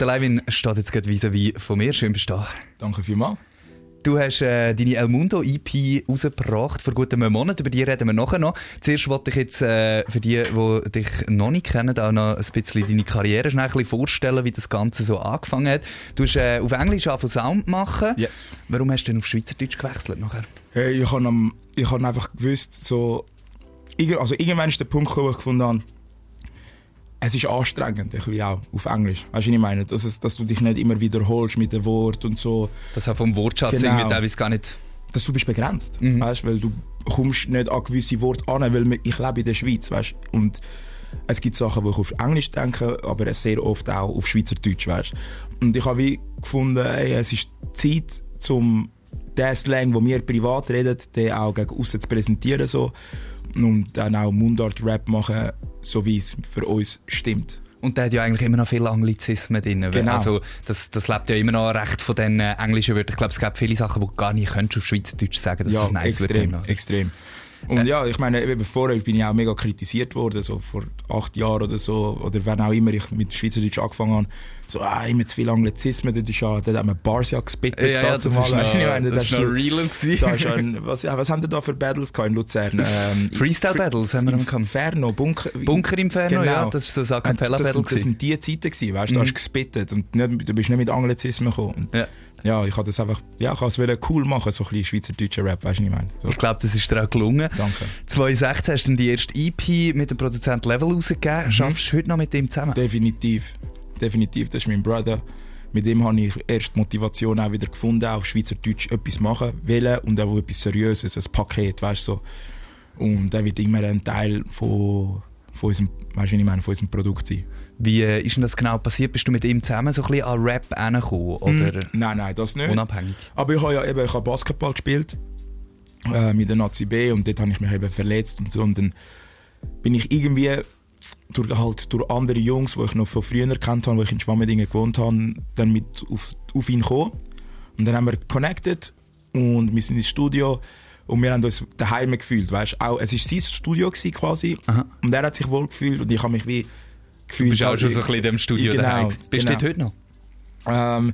Der Levin steht jetzt gerade vis-à-vis von mir. Schön bist du da. Danke vielmals. Du hast äh, deine El Mundo EP rausgebracht vor gut einem Monat. Über die reden wir nachher noch. Zuerst wollte ich jetzt äh, für die, die dich noch nicht kennen, auch noch ein bisschen deine Karriere schnell ein bisschen vorstellen, wie das Ganze so angefangen hat. Du hast äh, auf Englisch angefangen Sound machen. Yes. Warum hast du denn auf Schweizerdeutsch gewechselt nachher? Hey, ich habe hab einfach gewusst, so, also irgendwann ist der Punkt wo ich gefunden habe, es ist anstrengend, ein bisschen auch, auf Englisch. Weißt du, was ich meine? Dass, es, dass du dich nicht immer wiederholst mit dem Wort und so. Das auch vom Wortschatz genau. irgendwie teilweise gar nicht... Dass du bist begrenzt, mhm. weißt weil du kommst nicht an gewisse Worte an, weil ich lebe in der Schweiz, weißt Und es gibt Sachen, wo ich auf Englisch denke, aber sehr oft auch auf Schweizerdeutsch, weißt Und ich habe wie gefunden, ey, es ist Zeit, um den Slang, den wir privat reden, den auch gegen zu präsentieren, so und dann auch Mundart-Rap machen, so wie es für uns stimmt. Und der hat ja eigentlich immer noch viele Anglizismen drin. Genau. Also das, das lebt ja immer noch recht von den äh, englischen Wörtern. Ich glaube, es gibt viele Sachen, die du gar nicht könntest auf Schweizerdeutsch sagen dass ja, es nice extrem, wird. extrem. Und ja, ich meine, eben vorher bin ich auch mega kritisiert worden, so vor acht Jahren oder so, oder wenn auch immer ich mit Schweizerdeutsch angefangen habe, so, ah, immer zu viel Anglizismen, das ist ja, da haben wir Bars ja gespittet. Ja, ja, das, mal, ist noch, meine, das, das ist noch real was, was haben denn da für Battles in Luzern? Ähm, Freestyle-Battles haben wir noch gehabt. Inferno, Bunker. Bunker Inferno, genau. ja, das war so ein Acapella-Battle. Das, das, sind die Zeiten gewesen, weißt du, mhm. da hast du gespittet und nicht, du bist nicht mit Anglizismen gekommen. Ja ja, ich habe das einfach, ja, ich es cool machen, so ein bisschen schweizerdeutscher Rap, weißt du, was ich meine? So. Ich glaube, das ist dir auch gelungen. Danke. 2016 hast du die erste EP mit dem Produzent Level rausgegeben. Mhm. Schaffst du heute noch mit ihm zusammen? Definitiv, definitiv, das ist mein Bruder. Mit dem habe ich erst die Motivation auch wieder gefunden, auf Schweizerdeutsch etwas machen wollen und auch etwas Seriöses, ein Paket, weißt du, so. Und er wird immer ein Teil von, von unserem, weißt du, ich meine, von unserem Produkt sein. Wie äh, ist denn das genau passiert? Bist du mit ihm zusammen so ein bisschen an Rap hergekommen? Oder mm, nein, nein, das nicht. Unabhängig? Aber ich habe ja eben ich habe Basketball gespielt äh, mit der Nazi B und dort habe ich mich eben verletzt und so. Und dann bin ich irgendwie durch, halt, durch andere Jungs, die ich noch von früher kennt habe, wo ich in Schwammendingen gewohnt habe, dann mit auf, auf ihn gekommen. Und dann haben wir connected und wir sind ins Studio und wir haben uns daheim gefühlt, weißt? Auch, es war sein Studio quasi Aha. und er hat sich wohl gefühlt und ich habe mich wie gefühlt. Du bist auch schon so ein bisschen in dem Studio genau, daheim. Bist genau. du heute noch? Ähm,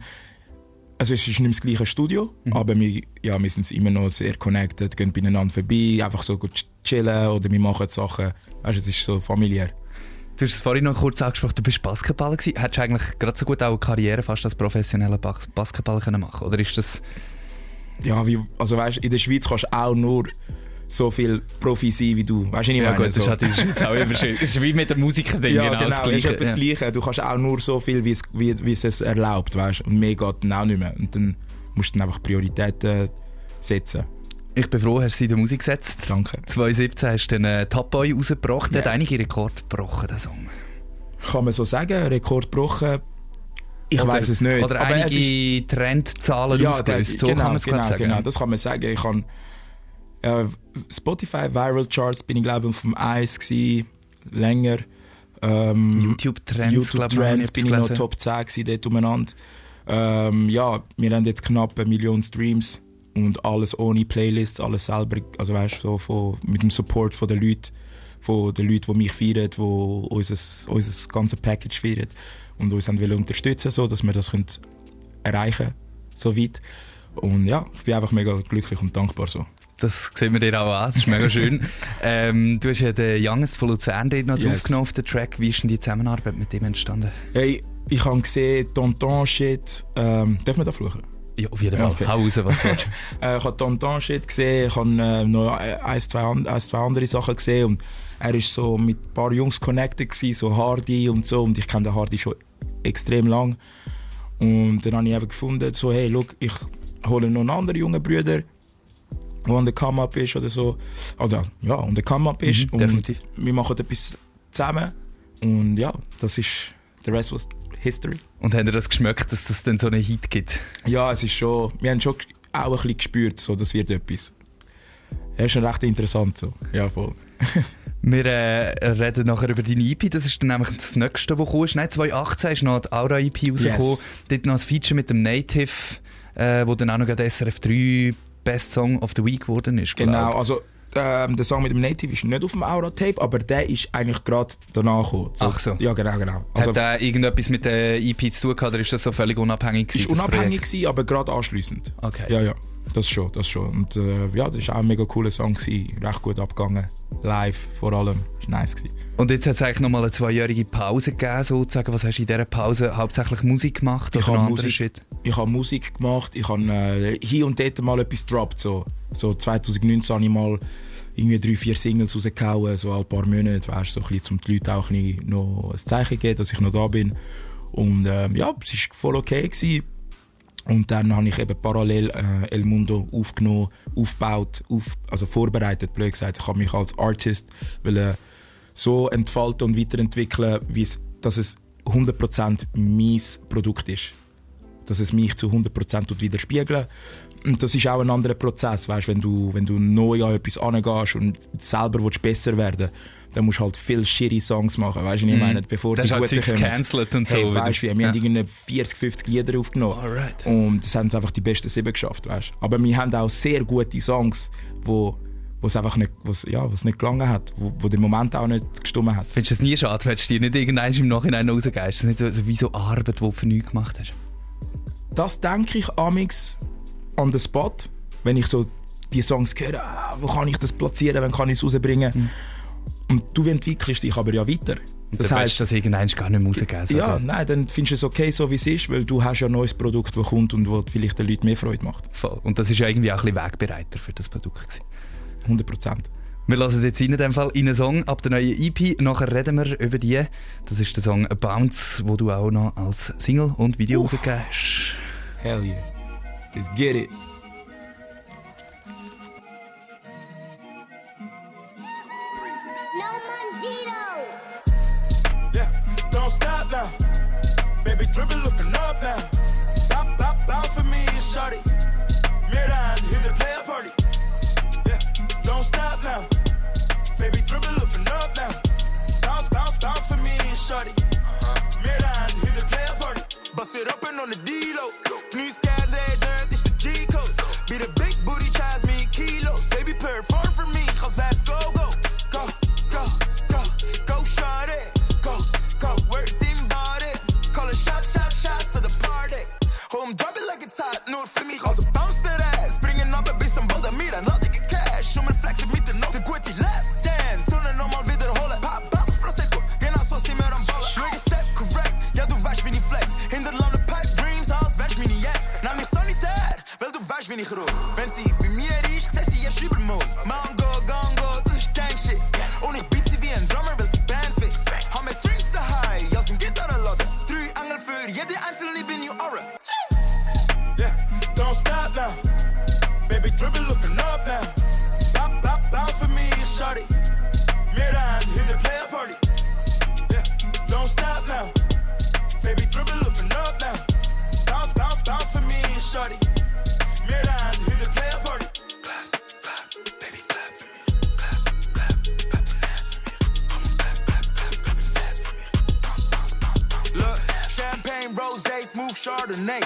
also es ist nicht das gleiche Studio, mhm. aber wir, ja, wir sind immer noch sehr connected, gehen beieinander vorbei, einfach so gut chillen oder wir machen Sachen. Also es ist so familiär. Du hast es vorhin noch kurz angesprochen, du bist Basketballer gewesen. Hättest du eigentlich gerade so gut auch eine Karriere fast als professioneller Basketballer können machen Oder ist das... Ja, wie, also weißt, in der Schweiz kannst du auch nur so viel Profi sein wie du. Weißt du, nicht ja, gut, das ist halt in der Schweiz auch immer schön. Es ist wie mit dem Musiker-Ding, ja, genau, genau das Gleiche. Ist das Gleiche. Du kannst auch nur so viel, wie es, wie, wie es es erlaubt, weißt Und mehr geht dann auch nicht mehr. Und dann musst du dann einfach Prioritäten setzen. Ich bin froh, hast du in der Musik gesetzt. Danke. 2017 hast du den äh, Top Boy rausgebracht. Der yes. hat einige Rekorde gebrochen, der Song. Kann man so sagen, Rekord gebrochen. Ich weiß es nicht. Oder Aber einige Trendzahlen ja, ausgelöst. So genau, kann man es genau, sagen. Genau, das kann man sagen. Ich kann äh, Spotify Viral Charts bin ich glaube vom Eis gsi länger. Ähm, YouTube Trends, YouTube Trends bin ich noch Top 10 gsi dort umeinander. Ähm, ja, wir haben jetzt knapp eine Million Streams und alles ohne Playlists, alles selber, also weißt so von, mit dem Support von den Leuten, von den Leuten, die mich feiern, die unser, unser ganzes Package feiern und uns haben unterstützen, so dass wir das können erreichen so weit. Und ja, ich bin einfach mega glücklich und dankbar so. Das sieht man dir auch an, das ist mega schön. ähm, du hast ja den Youngest von Luzern dort noch yes. draufgenommen auf den Track. Wie ist denn die Zusammenarbeit mit dem entstanden? Hey, ich habe gesehen, Tonton-Shit. Ähm, darf man da fluchen? Ja, auf jeden Fall. Okay. Hau raus, was du willst. äh, ich habe Tonton-Shit gesehen, ich habe äh, noch ein zwei, ein, zwei andere Sachen gesehen und er war so mit ein paar Jungs connected, gewesen, so Hardy und so und ich kenne den Hardy schon extrem lang. Und dann habe ich eben gefunden, so hey, look, ich hole noch einen anderen jungen Brüder, der an der Come-Up ist oder so. Oder ja, an der Come-Up ist. Mhm, und definitiv. wir machen etwas zusammen. Und ja, das ist, der Rest was History. Und habt ihr das geschmeckt, dass das dann so einen Hit gibt? Ja, es ist schon, wir haben schon auch ein bisschen gespürt, so, das wird etwas. Das ist schon recht interessant so. Ja, voll. Wir äh, reden nachher über deine EP, das ist dann nämlich das nächste, was kommt. Nein, 2018 ist noch die Aura EP rausgekommen. Yes. Dort noch ein Feature mit dem Native, äh, wo dann auch noch SRF 3 Best Song of the Week geworden ist. Genau, also ähm, der Song mit dem Native ist nicht auf dem Aura-Tape, aber der ist eigentlich gerade danach gekommen. So, Ach so. Ja, genau, genau. Also, Hat der irgendetwas mit der EP zu tun gehabt oder ist das so völlig unabhängig gewesen? Ist unabhängig gewesen, aber gerade anschliessend. Okay. Ja, ja. Das schon, das schon. Und äh, ja, das war auch ein mega cooler Song. Gewesen. Recht gut abgegangen. Live vor allem. Das war nice. Gewesen. Und jetzt hat es eigentlich nochmal eine zweijährige Pause gegeben, sozusagen. Was hast du in dieser Pause hauptsächlich Musik gemacht ich habe Musik, Shit? Ich habe Musik gemacht. Ich habe äh, hier und dort mal etwas gedroppt. So, so 2019 habe ich mal irgendwie drei, vier Singles rausgehauen, so ein paar Monate, weißt, so ein bisschen, um die Leute auch ein noch ein Zeichen zu geben, dass ich noch da bin. Und ähm, ja, es war voll okay. Gewesen. Und dann habe ich eben parallel äh, El Mundo aufgenommen, aufgebaut, auf, also vorbereitet, blöd gesagt. Ich habe mich als Artist will, so entfalten und weiterentwickeln, wie es, dass es 100% mein Produkt ist. Dass es mich zu 100% widerspiegelt. Und das ist auch ein anderer Prozess, weißt, wenn du, wenn du neu an etwas angehst und selber willst besser werden dann musst du halt viel shitty Songs machen, weißt du, ich mhm. meine, bevor das die guten kommen. cancelled und hey, so. Weißt, wir, wir ja. haben irgendwie 40, 50 Lieder aufgenommen Alright. und das haben einfach die besten sieben geschafft, weißt. Aber wir haben auch sehr gute Songs, wo wo es einfach nicht, wo's, ja, wo's nicht gelangen hat, wo, wo der Moment auch nicht gestummen hat. Findest du das nie schade, wenn du dir nicht irgendwann im Nachhinein rausgehst? Das ist nicht so, so wie so Arbeit, die du für nichts gemacht hast? Das denke ich amix on the spot, wenn ich so die Songs höre, ah, wo kann ich das platzieren, wann kann ich es rausbringen. Mhm. Und du entwickelst dich aber ja weiter. Das heißt, dass irgendein gar nicht rausgeben Ja, oder? nein, dann findest du es okay, so wie es ist, weil du hast ja ein neues Produkt, das kommt und das vielleicht den Leuten mehr Freude macht. Voll. Und das ist ja irgendwie auch ein bisschen Wegbereiter für das Produkt. Gewesen. 100 Prozent. Wir lassen jetzt in dem Fall in einen Song ab der neuen EP. Nachher reden wir über die. Das ist der Song Bounce, wo du auch noch als Single und Video rausgegeben hast. Hell yeah. Let's get it. shorty. Mid eyes, hit the player party. Bust it open on the D. shorty. Mirror eyes, party. Look, champagne, rosé, smooth Chardonnay.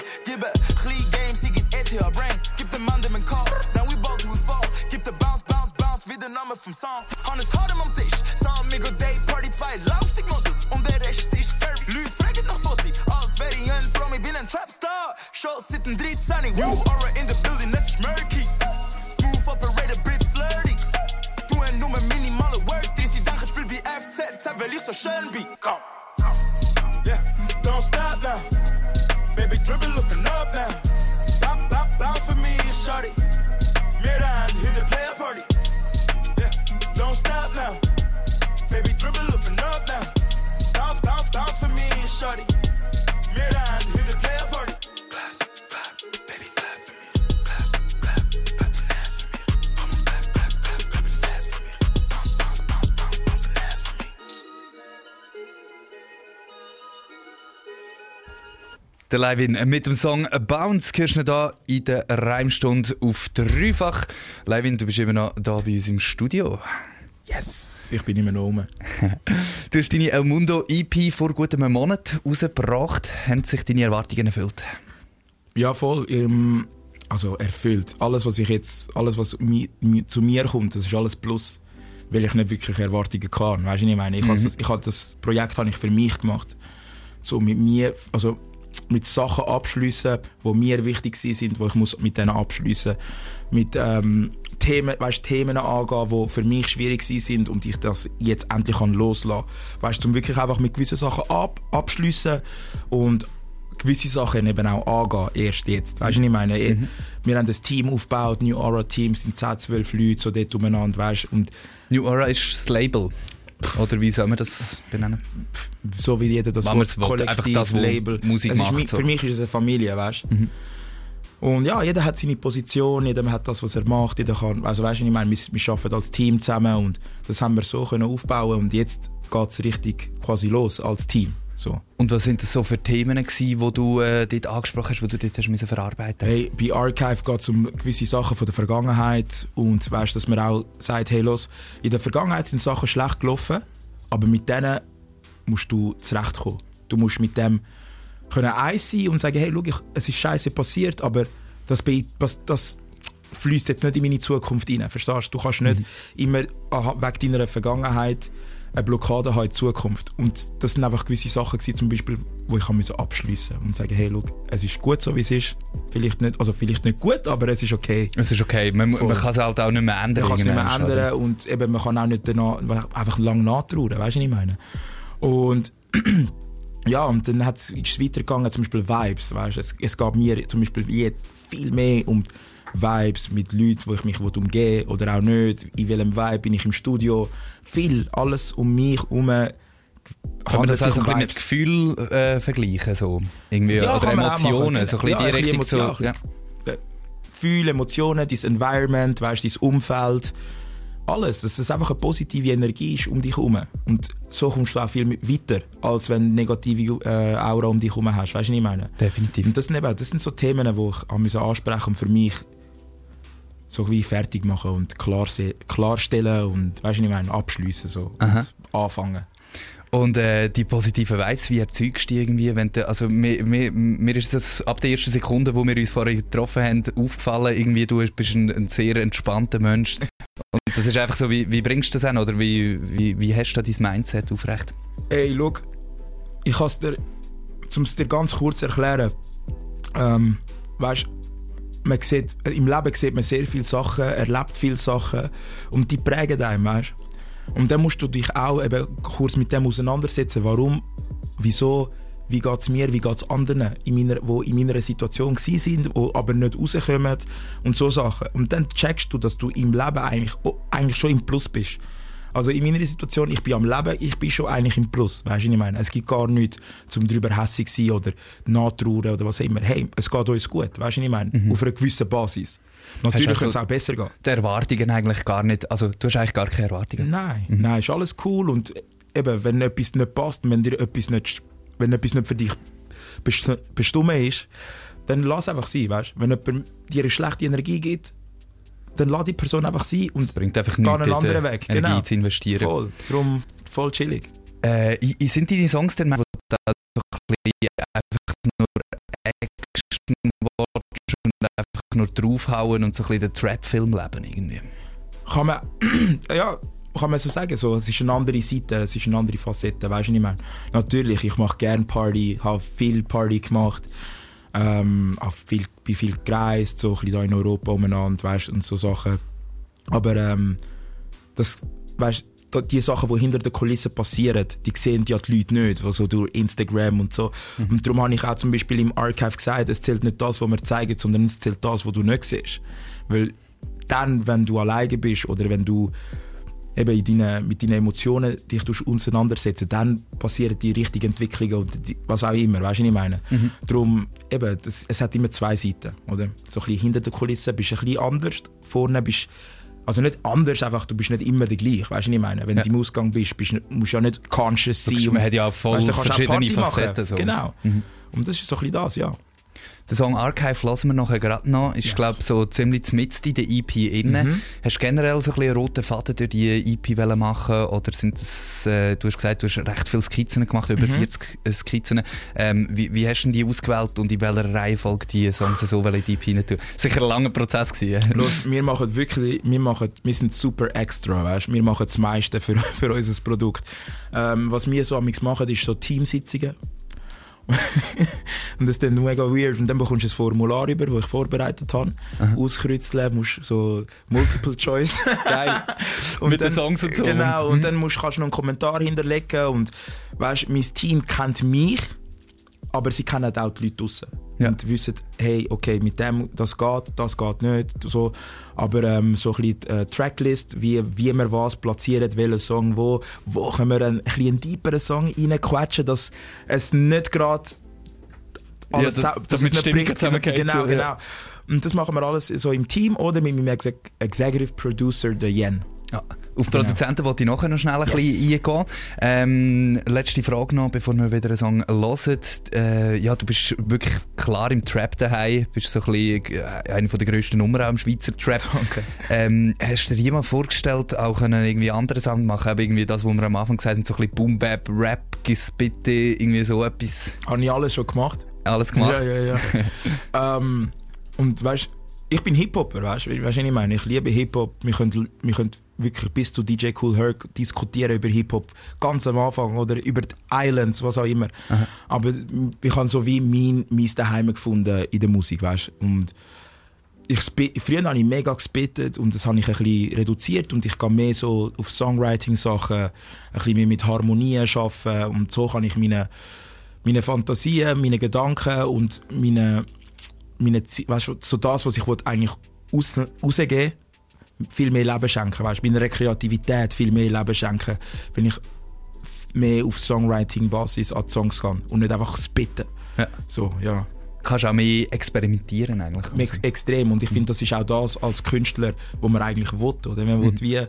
Der Levin mit dem Song Bounce hörst du da in der Reimstunde auf dreifach. Levin, du bist immer noch da bei uns im Studio. Yes, ich bin immer noch oben. du hast deine El Mundo EP vor gut einem Monat rausgebracht. Haben sich deine Erwartungen erfüllt? Ja, voll. Ähm, also erfüllt. Alles, was ich jetzt, alles, was mi, mi, zu mir kommt, das ist alles Plus. Weil ich nicht wirklich Erwartungen kann. Weißt du, ich meine? Ich, mhm. das, ich das Projekt habe ich für mich gemacht. So mit mir, also mit Sachen abschließen, die mir wichtig sind, wo ich muss mit denen abschließen, mit ähm, Themen, weißt, Themen angehen, die für mich schwierig sind und ich das jetzt endlich kann loslassen. Weißt, um wirklich einfach mit gewissen Sachen ab, abschließen und gewisse Sachen eben auch angehen, erst jetzt. Weißt du, ich meine? Mhm. Wir haben das Team aufgebaut, New Aura Team, sind 10, 12 Leute so dort umeinander, weißt und New Aura ist das Label. Oder wie soll man das benennen? So wie jeder das Wort Kollektiv, einfach das, Label. Musik macht, ist, so. Für mich ist es eine Familie, weißt du? Mhm. Und ja, jeder hat seine Position, jeder hat das, was er macht. Jeder kann, also weißt du, ich meine, wir, wir arbeiten als Team zusammen und das haben wir so können aufbauen und jetzt geht es richtig quasi los als Team. So. Und was sind das so für Themen die du äh, dort angesprochen hast, die du dort hast müssen verarbeiten Hey, bei Archive geht es um gewisse Sachen von der Vergangenheit und weißt, dass man auch sagt, hey los, in der Vergangenheit sind Sachen schlecht gelaufen, aber mit denen musst du zurechtkommen. Du musst mit dem können eins sein und sagen, hey, schau, ich, es ist scheiße passiert, aber das, das, das fließt jetzt nicht in meine Zukunft rein. Verstehst du? Du kannst nicht mhm. immer wegen deiner Vergangenheit eine Blockade haben in Zukunft. Und das sind einfach gewisse Sachen gewesen, zum Beispiel, wo ich so abschließen und sagen, hey, look, es ist gut so, wie es ist. Vielleicht nicht, also vielleicht nicht gut, aber es ist okay. Es ist okay. Man, man kann es halt auch nicht mehr ändern. Man kann es nicht mehr ändern oder? und eben, man kann auch nicht danach, einfach lang nachtrauern, weißt du, was ich meine? Und ja, und dann ist es weitergegangen, zum Beispiel Vibes, weißt es, es geht mir zum Beispiel jetzt viel mehr um Vibes mit Leuten, wo ich mich umgehen oder auch nicht. In welchem Vibe bin ich im Studio. Viel, alles um mich herum. Kann man das also ein bisschen mit Gefühl äh, vergleichen? So? Irgendwie, ja, oder Emotionen? So ein bisschen ja, die Richtung. So, ja. Gefühle, Emotionen, dein Environment, weißt, dein Umfeld. Alles, dass es einfach eine positive Energie ist um dich herum. Und so kommst du auch viel weiter, als wenn du negative äh, Aura um dich herum hast. Weißt du, was ich meine? Definitiv. Und das sind, eben, das sind so Themen, die ich ansprechen und für mich so wie fertig machen und klar, klarstellen und weißt du, ich meine, abschließen so und anfangen. Und äh, die positiven Vibes, wie erzeugst du die irgendwie? Wenn du, also mir, mir, mir ist das ab der ersten Sekunde, wo wir uns vorher getroffen haben, aufgefallen, irgendwie du bist ein, ein sehr entspannter Mensch. Und das ist einfach so, wie, wie bringst du das an oder wie, wie, wie hast du dein Mindset aufrecht? Ey, schau, ich kann es dir, um es dir ganz kurz erklären, ähm, weißt man sieht, im Leben sieht man sehr viele Sachen, erlebt viele Sachen und die prägen einen, weißt? Und dann musst du dich auch eben kurz mit dem auseinandersetzen, warum, wieso, wie geht es mir, wie geht es anderen, in meiner, wo in meiner Situation sind, wo aber nicht rauskommen und so Sachen. Und dann checkst du, dass du im Leben eigentlich, eigentlich schon im Plus bist. Also in meiner Situation, ich bin am Leben, ich bin schon eigentlich im Plus. Weißt du, ich meine? Es gibt gar nichts, zum drüber hässlich zu sein oder nachtrauern oder was immer. Hey, es geht uns gut. Weißt du, ich meine? Mhm. Auf einer gewissen Basis. Natürlich also könnte es auch besser gehen. Die Erwartungen eigentlich gar nicht, also du hast eigentlich gar keine Erwartungen? Nein, mhm. nein, ist alles cool und eben, wenn etwas nicht passt, wenn dir etwas nicht, wenn etwas nicht für dich bestimmt ist, dann lass einfach sein, weißt? Wenn jemand dir eine schlechte Energie gibt, dann lass die Person einfach sein und es bringt einfach nichts, einen anderen Weg. Energie genau. zu investieren. Voll, darum voll chillig. Äh, sind deine Songs dann so einfach nur Action Watch und einfach nur draufhauen und so ein bisschen den Trap-Film leben irgendwie? Kann man, ja, kann man so sagen, so, es ist eine andere Seite, es ist eine andere Facette, weißt du, was ich meine? Natürlich, ich mache gerne Party, habe viel Party gemacht, ähm, auch viel, bin viel gereist, so ein bisschen da in Europa umeinander, weißt, und so Sachen. Aber ähm, das, weißt, die Sachen, die hinter den Kulissen passieren, die sehen ja die Leute nicht, also durch Instagram und so. Mhm. Und darum habe ich auch zum Beispiel im Archive gesagt, es zählt nicht das, was wir zeigen, sondern es zählt das, was du nicht siehst. Weil dann, wenn du alleine bist oder wenn du eben in deine, mit deinen Emotionen dich auseinandersetzen, dann passieren die richtigen Entwicklungen und die, was auch immer, weißt du, was ich meine? Mhm. Darum, eben, das, es hat immer zwei Seiten, oder? So ein bisschen hinter der Kulisse bist du ein bisschen anders, vorne bist also nicht anders, einfach, du bist nicht immer der gleiche, weißt du, was ich meine? Wenn ja. du im Ausgang bist, bist musst du ja nicht conscious sein. Man hat ja auch voll weißt, verschiedene Facetten. So. Genau. Mhm. Und das ist so ein bisschen das, ja. Den Song Archive lassen wir nachher gerade noch. Ist, yes. glaube so ziemlich mitten in der EP innen. Mhm. Hast du generell so ein bisschen roten Faden durch die EP machen oder sind das, äh, du hast gesagt, du hast recht viele Skizzen gemacht, über mhm. 40 äh, Skizzen. Ähm, wie, wie hast du die ausgewählt und in welcher Reihenfolge die Songs so in die EP rein tun? Sicher ein langer Prozess gewesen. Los, wir machen wirklich, wir, machen, wir sind super extra, weißt? wir machen das meiste für, für unser Produkt. Ähm, was wir so machen, ist so Teamsitzungen und das ist dann mega weird. Und dann bekommst du ein Formular über, das ich vorbereitet habe. Aha. Auskreuzeln, musst so Multiple Choice. Geil. und Mit dann, den Songs und so. Genau. Und mhm. dann musst, kannst du noch einen Kommentar hinterlegen. Und weißt, mein Team kennt mich aber sie kennen auch die Leute draussen. Ja. Und wissen, hey, okay, mit dem, das geht, das geht nicht. So. Aber ähm, so ein bisschen äh, Tracklist, wie, wie man was platziert, welchen Song wo, wo können wir einen, ein einen deeperen Song reinquetschen, dass es nicht gerade alles ja, das, das, das nicht zusammengeht. Genau, so, genau. Ja. Und das machen wir alles so im Team oder mit meinem Executive Producer, der Yen. Ja. Auf genau. Produzenten wollte ich nachher noch schnell ein yes. bisschen eingehen. Ähm, letzte Frage noch, bevor wir wieder einen Song hören. Äh, ja, du bist wirklich klar im Trap daheim. Du bist so ein bisschen äh, eine der grössten Nummern auch im Schweizer Trap. Okay. Ähm, hast du dir jemand vorgestellt, auch einen irgendwie anderen Song machen? Aber irgendwie das, was wir am Anfang gesagt haben, so ein bisschen Boom Bap, Rap, bitte, irgendwie so etwas. Habe ich alles schon gemacht? Alles gemacht? Ja, ja, ja. ähm, und weißt ich bin Hip-Hopper, weißt du, was ich meine? Ich liebe Hip-Hop. Wir können, wir können wirklich bis zu DJ Cool Herc diskutieren über Hip-Hop, ganz am Anfang, oder über die Islands, was auch immer. Aha. Aber ich habe so wie mein, mein Daheim gefunden in der Musik, weißt Und ich früher habe ich mega gespittet und das habe ich ein bisschen reduziert und ich gehe mehr so auf Songwriting-Sachen, ein bisschen mehr mit Harmonien arbeiten und so kann ich meine, meine Fantasien, meine Gedanken und meine, meine weißt du, so das, was ich eigentlich raus, rausgeben viel mehr Leben schenken, weißt, meiner Kreativität viel mehr Leben schenken, wenn ich mehr auf Songwriting-Basis an Songs gehe und nicht einfach spitten. Ja. So, ja. Kannst auch mehr experimentieren eigentlich. Mehr extrem und ich finde, das ist auch das als Künstler, wo man eigentlich will, oder? Man mhm. will wie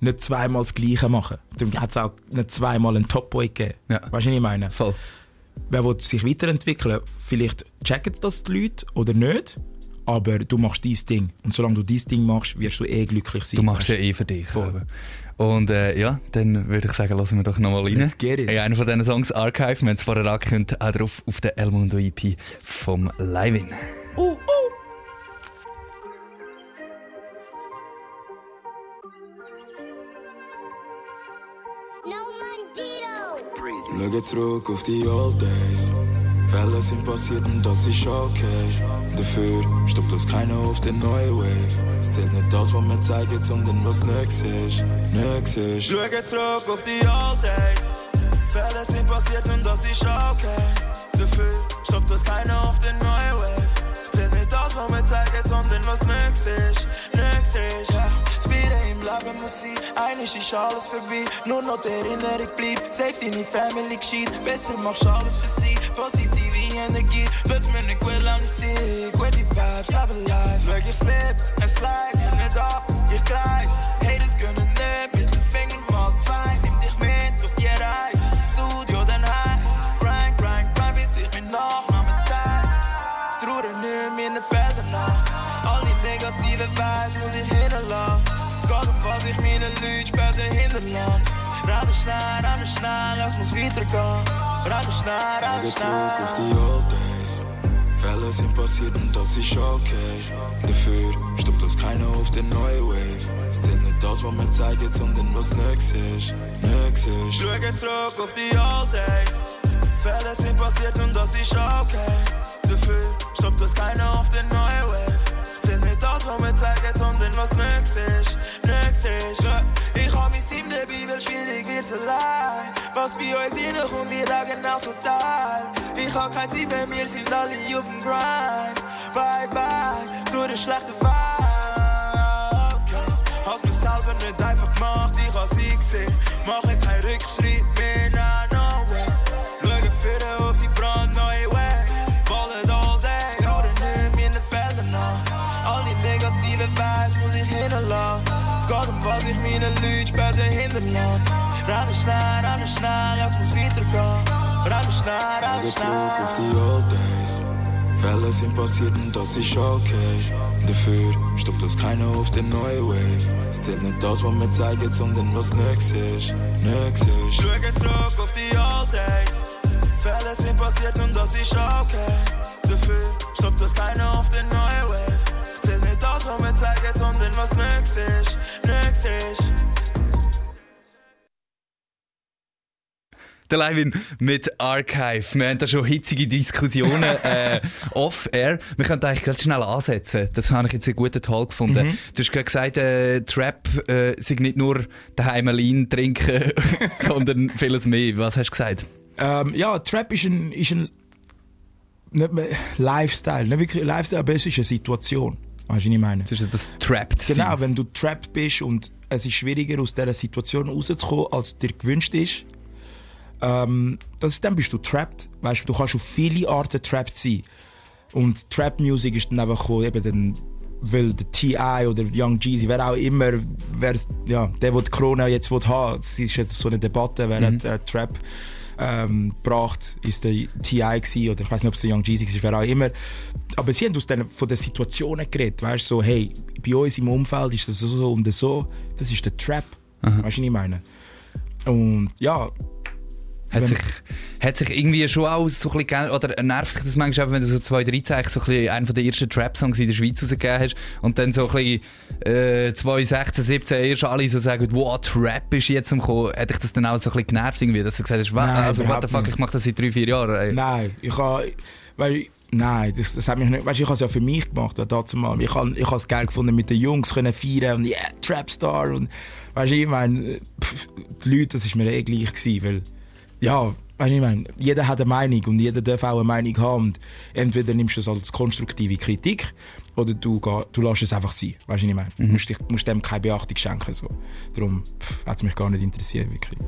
nicht zweimal das Gleiche machen. Dann hat es auch nicht zweimal einen Top-Boy gegeben. Ja. Weißt du, was ich meine? Voll. Wer will sich weiterentwickeln, vielleicht checken das die Leute oder nicht aber du machst dein Ding. Und solange du dein Ding machst, wirst du eh glücklich sein. Du machst ja eh für dich. Voll. Und äh, ja, dann würde ich sagen, lassen wir doch nochmal rein. Let's get it. Einer von diesen Songs, Archive, wir haben es vorher angekündigt, auch drauf auf der El Mundo EP vom Live-In. Uh, uh. Schau zurück auf die Old Days. Fälle sind passiert und das ist okay. Dafür stoppt uns keiner auf den neuen Wave. Es zählt nicht das, was wir zeigen, sondern was nix ist. Nix ist. Schau zurück auf die Days. Fälle sind passiert und das ist okay. Dafür stoppt uns keiner auf den neuen Wave. Es zählt nicht das, was wir zeigen, sondern was nix ist. Nix ist. Yeah. Spire im Leben muss sein, eigentlich ist alles vorbei. Nur noch die Erinnerung bleibt. Safety, deine Family geschieht. Besser machst alles für sie. Wil aan de zee Ik weet die vibes, I'm alive je slip en slide Je net op, je krijgt Haters kunnen niet met de vinger mal zwei Nimm dich mit auf die Reise Studio den High. Grind, grind, grind bis ich mir noch nach mit Zeit Strude nu meine Felder nach All die negative Vibes muss ich geht um was ich meine Leute später hinterlasse Rennen schnell, lass uns weitergehen schnell, rennen schnell. auf die Old Days. Fälle sind passiert und das ist okay. Dafür stoppt uns keiner auf den neuen Wave. Es zählt nicht das, was wir zeigen, sondern was nix ist. Nix ist. Schau zurück auf die Old Days. Fälle sind passiert und das ist okay. Dafür stoppt uns keiner auf den neuen Wave. Was wir zeigen, sondern was nix ist. Nix ist. Ich hab mein Team dabei, weil schwierig wird's allein. Was bei uns reinkommt, wir lagen auch so teil. Ich hab Zeit mehr, wir sind alle auf dem Grind. Bye, bye, zu den schlechten Vibe. Okay. Hast mir selber nicht einfach gemacht, ich hab sie gesehen. Mache keinen Rückschritt mehr, nah, später hinterlasse. Rennen schnell, rennen schnell, lass uns weitergehen. Rennen schnell, rennen schnell. zurück auf die Old Days. Fälle sind passiert und das ist okay. Dafür stoppt uns keiner auf den neuen Wave. Es zählt nicht das, was wir zeigen, sondern was nix ist. Nix ist. Schau zurück auf die Old Days. Fälle sind passiert und das ist okay. Dafür stoppt uns keiner auf den neuen Wave. Es zählt nicht das, was wir zeigen, sondern was nix ist. Nix ist. Der Levin mit Archive. Wir haben da schon hitzige Diskussionen äh, off-air. Wir können eigentlich ganz schnell ansetzen. Das habe ich jetzt einen guten Teil gefunden. Mhm. Du hast gerade gesagt, äh, Trap äh, sei nicht nur daheim Lean trinken, sondern vieles mehr. Was hast du gesagt? Ähm, ja, Trap ist ein, ist ein nicht mehr Lifestyle. Nicht wirklich Lifestyle, aber es ist eine Situation. Weißt du, was ich meine? Das ist das Trapped Genau, wenn du trapped bist und es ist schwieriger, aus dieser Situation rauszukommen, als dir gewünscht ist, ähm, das, dann bist du trapped. Weißt, du kannst auf viele Arten trapped sein. Und Trap Music ist dann einfach eben dann, weil der T.I. oder Young Jeezy, wer auch immer, wer, ja, der, der die Corona jetzt will haben es ist jetzt so eine Debatte, wer mhm. hat äh, Trap ähm, gebracht, ist der T.I. oder ich weiß nicht, ob es der Young Jeezy war, wer auch immer. Aber sie haben aus den, von den Situationen geredet, weißt so, hey, bei uns im Umfeld ist das so und so, das ist der Trap. Weißt du, was ich meine? Und ja, hat sich, hat sich irgendwie schon auch so ein bisschen, oder nervt dich das manchmal, wenn du so 2013 so ein bisschen einen der ersten Trap-Songs in der Schweiz rausgegeben hast und dann so ein bisschen äh, 2016, 17 erst alle so sagen, wow, Trap ist jetzt am kommen, hat dich das dann auch so ein bisschen genervt irgendwie, dass du gesagt hast, Nein, also what the fuck, ich mache das seit drei, vier Jahren. Ey. Nein, ich habe, weil Nein, das, das hat mich nicht. Weißt, ich habe es ja für mich gemacht, dazu mal. Ich habe ich es geil gefunden, mit den Jungs können feiern und yeah, Trapstar und weißt du, ich meine, die Leute, das ist mir eh gleich gewesen, weil ja, ich meine, jeder hat eine Meinung und jeder darf auch eine Meinung haben. Und entweder nimmst du es als konstruktive Kritik oder du, du lässt es einfach sein. Weißt du, ich meine? Mhm. Du musst, musst dem keine Beachtung schenken. So. Darum hat es mich gar nicht interessiert, wirklich.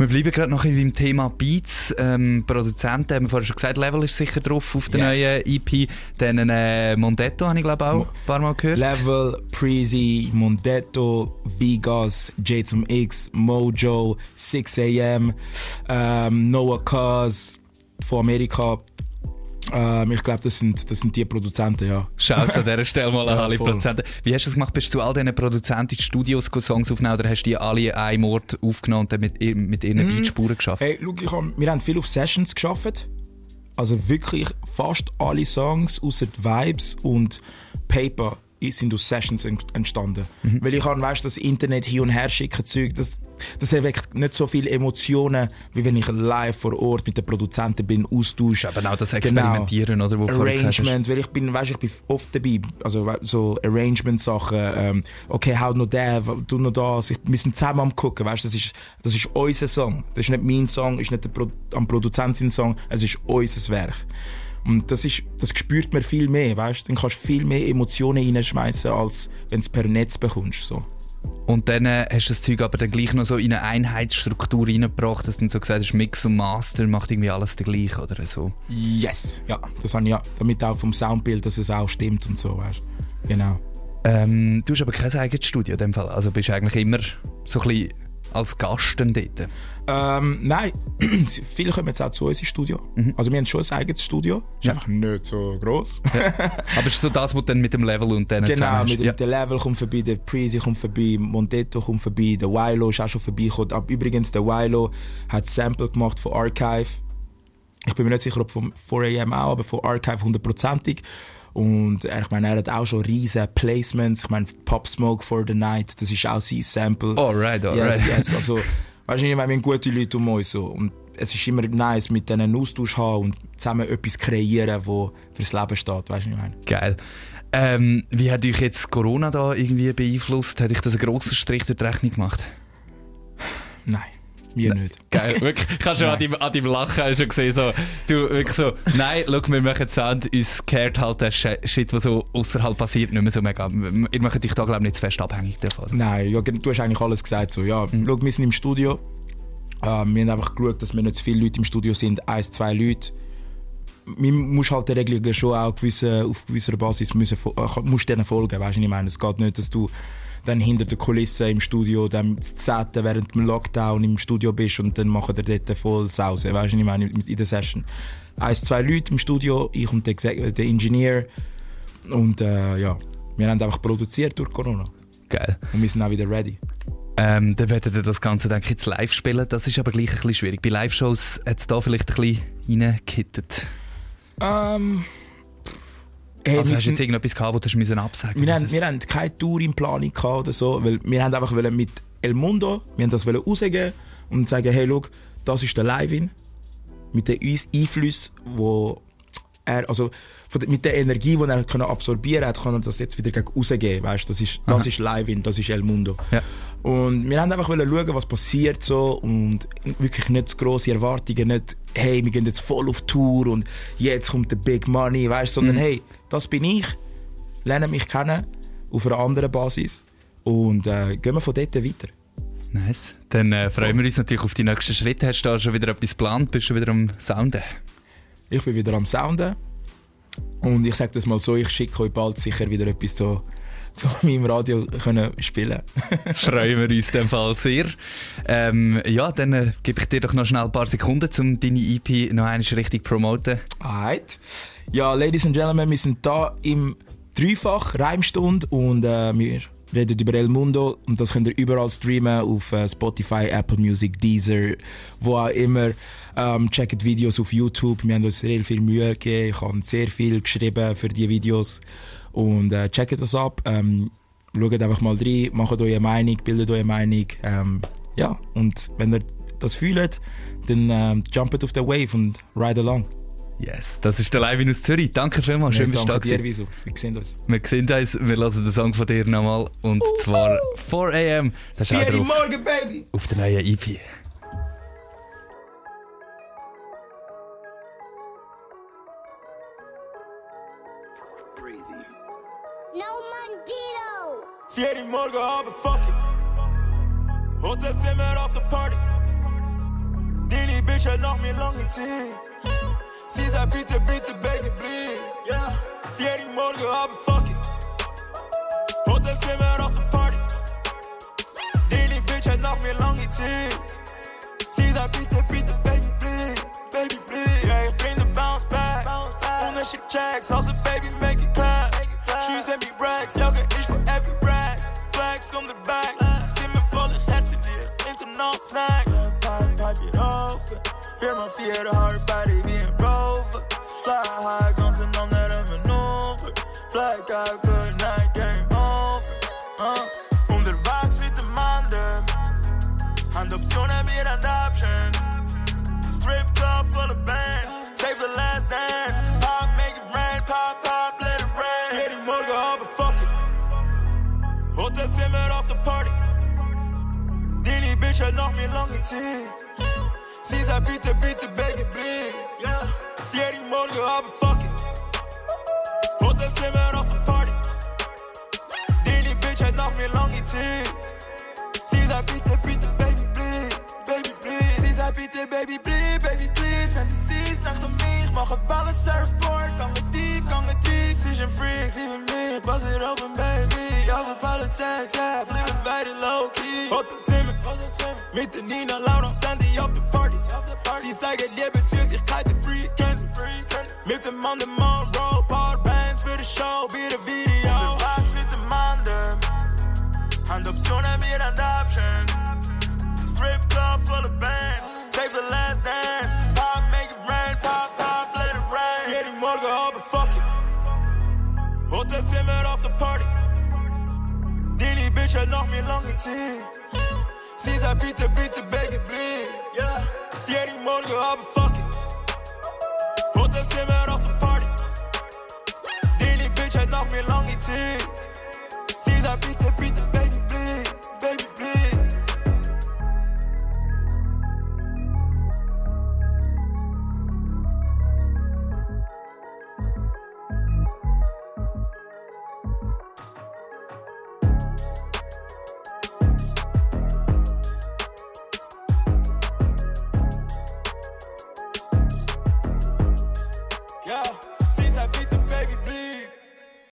Wir bleiben gerade noch beim Thema Beats. Ähm, Produzenten haben wir vorhin schon gesagt, Level ist sicher drauf auf der yes. neuen EP. Dann äh, Mondetto habe ich glaube auch ein paar Mal gehört. Level, Preezy, Mondetto, Vegas, J zum X, Mojo, 6am, ähm, Noah Cuz von Amerika, ähm, ich glaube, das sind, das sind die Produzenten, ja. Schaut an dieser Stelle mal an ja, alle voll. Produzenten. Wie hast du das gemacht? Bist du zu all diesen Produzenten in Studios Songs aufgenommen oder hast du die alle einen Ort aufgenommen und dann mit, mit ihren mm. Beatspuren geschafft? Hey, schau, ich hab, wir haben viel auf Sessions geschafft. Also wirklich fast alle Songs außer Vibes und Paper sind aus Sessions entstanden. Mhm. Weil ich kann, weißt, das Internet hin und her schicken Zeug, das, das erweckt nicht so viele Emotionen, wie wenn ich live vor Ort mit den Produzenten bin, austausche. Aber auch das Experimentieren, genau. oder? Wo Arrangements, weil ich bin, weißt, ich bin oft dabei, also so Arrangement-Sachen, ähm, okay, hau noch der, du noch das, wir sind zusammen am gucken, weißt, das ist, das ist unser Song. Das ist nicht mein Song, ist nicht der Pro am Produzent sein Song, es ist unser Werk. Und das, ist, das spürt man viel mehr, weißt? Dann kannst du viel mehr Emotionen reinschmeißen, als wenn du es per Netz bekommst. So. Und dann äh, hast du das Zeug aber dann gleich noch so in eine Einheitsstruktur reingebracht, dass du dann so gesagt hast, Mix und Master macht irgendwie alles der gleiche oder so. Yes, ja, das habe ich ja, damit auch vom Soundbild, dass es auch stimmt und so, weißt Genau. Ähm, du hast aber kein eigenes Studio in dem Fall, also bist du eigentlich immer so ein bisschen als Gast dort? Ähm, nein, viele kommen jetzt auch zu uns ins Studio. Mhm. Also wir haben schon ein eigenes Studio. Ist ja. einfach nicht so gross. Ja. Aber ist so das, was dann mit dem Level und denen Genau, mit ja. dem Level kommt vorbei, der Preezy kommt vorbei, Montetto kommt vorbei, der Wilo ist auch schon vorbeigekommen. Übrigens, der Wilo hat Sample gemacht von Archive. Ich bin mir nicht sicher, ob von 4am auch, aber von Archive hundertprozentig. Und ich meine, er hat auch schon riesige Placements. Ich meine, Pop Smoke for the Night, das ist auch sein Sample. Alright, alright. Yes, yes. Also, weißt du, wir haben gute Leute um uns. So. Und es ist immer nice, mit denen Austausch zu haben und zusammen etwas kreieren, das fürs Leben steht. Weißt du, ich meine? Geil. Ähm, wie hat euch jetzt Corona da irgendwie beeinflusst? Hat euch das einen grossen Strich durch die Rechnung gemacht? Nein. Wir nicht. Geil, wirklich. Ich habe schon an deinem, an deinem Lachen schon gesehen, so, du wirklich so, nein, schau, wir machen Sound, uns kehrt halt der Shit, der so außerhalb passiert, nicht mehr so mega. Ihr macht dich da, glaube ich, nicht zu fest abhängig davon. Nein, ja, du hast eigentlich alles gesagt, so, ja, mhm. schau, wir sind im Studio, äh, wir haben einfach geschaut, dass wir nicht zu viele Leute im Studio sind, eins, zwei Leute. Man muss halt den Regelungen schon auch gewisse, auf gewisser Basis müssen, äh, musst denen folgen, weißt du, ich meine, es geht nicht, dass du dann hinter der Kulisse im Studio, dann das Zehnte während dem Lockdown im Studio bist und dann machen wir dort voll Sause, weißt du, ich meine, in der Session. Eins, zwei Leute im Studio, ich und der, der Ingenieur und äh, ja, wir haben einfach produziert durch Corona. Geil. Und wir sind auch wieder ready. Ähm, dann werdet ihr das Ganze denke ich, jetzt live spielen. Das ist aber gleich ein bisschen schwierig. Bei Live-Shows hat es da vielleicht ein bisschen reingekittet. Ähm... Hey, also hast du jetzt irgendetwas gehabt, wo du müssen absagen wir, haben, wir haben keine Tour in Planung gehabt oder so, weil wir haben einfach mit El Mundo, wir haben das rausgeben und sagen, hey, schau, das ist der Live-In mit den Einflüssen, wo er, also mit der Energie, die er können absorbieren hat, kann er das jetzt wieder rausgeben. Weißt? Das ist, das ist Live-In, das ist El Mundo. Ja. Und wir haben einfach schauen, was passiert so und wirklich nicht zu grosse Erwartungen, nicht, hey, wir gehen jetzt voll auf Tour und jetzt kommt der Big Money, weißt, sondern mhm. hey, das bin ich, lerne mich kennen auf einer anderen Basis und äh, gehen wir von dort weiter. Nice. Dann äh, freuen wir uns natürlich auf die nächsten Schritte. Hast du da schon wieder etwas geplant? Bist du wieder am Sounden? Ich bin wieder am Sounden. Und ich sage das mal so, ich schicke euch bald sicher wieder etwas zu, zu meinem Radio können spielen Freuen wir uns in dem Fall sehr. Ähm, ja, dann äh, gebe ich dir doch noch schnell ein paar Sekunden, um deine EP noch einmal richtig zu promoten. Alright. Ja, Ladies and Gentlemen, wir sind da im Dreifach Reimstund und äh, wir reden über El Mundo und das könnt ihr überall streamen auf äh, Spotify, Apple Music, Deezer, wo auch immer. Ähm, checkt Videos auf YouTube. Wir haben uns sehr viel Mühe gegeben. Ich habe sehr viel geschrieben für die Videos und äh, checkt das ab. Ähm, schaut einfach mal rein, macht eure Meinung, bildet eure Meinung. Ähm, ja, und wenn ihr das fühlt, dann ähm, jumpet auf der Wave und ride along. Yes, das ist der Live aus Zürich. Danke vielmals, schön, dass du da dir, Wieso. Wir sehen uns. Wir sehen uns, wir lassen den Song von dir nochmal. Und uh, zwar 4 am. Das ist auch drauf. Morgen, Baby! Auf der neuen EP. Vier morgen aber fuck it. Hotelzimmer auf der Party. Deine Bitch hat nach mir lange Zeit. Sie sagt bitte, bitte, Baby, bleib. Ja, vier morgen, aber fuck it. Hotelzimmer auf der Party. Daily Bitch hat nach mir lange Zeit. Sie sagt bitte, bitte, Baby, bleib. Baby, bleib. Ja, ich bring den Bounce back. Ownership checks, also Baby, make it clap. She send me racks. Y'all got itch for every racks. Flags on the back. Timmy falling heads to deal. Thinking no snacks. Pipe, pipe it open. Fear my fear, the hard body being rover. Fly high, gunting on that I maneuver. Black eye, good night, game over. Uh. Onderwaaks met de maanden. Hand op zon en options. Strip club full of bands. Noch mir lange Zeit. Sie sagt bitte, bitte, Baby, bleib. Yeah. Jeden Morgen, aber fuck it. Hotelzimmer auf der Party. Die Bitch hat nach mir lange Zeit. Sie sagt bitte, bitte, Baby, bleib. Baby, bleib. Sie sagt bitte, Baby, bleib, Baby, please. Fantasies nach um mich, mache Wellen, Surfboard. Gange deep, gange deep. Sie ist ein Freak, sie will mich. Pass it open, Baby. Ja, für alle Sex, yeah. Bleiben beide low-key. Hotelzimmer, mit der Nina, Laura, Sandy auf der Party. Sie sagen Liebessüßigkeiten, free kennen. Mit dem Mann, dem Monroe, paar Bands für die Show, wieder Video. noch mir lange ziehen. Sie sagt, bitte, bitte, Baby, blieb. Yeah. Jeden Morgen habe fucking. Hotelzimmer auf der Party. Daily Bitch hat noch mir lange ziehen. Sie sagt, bitte, bitte,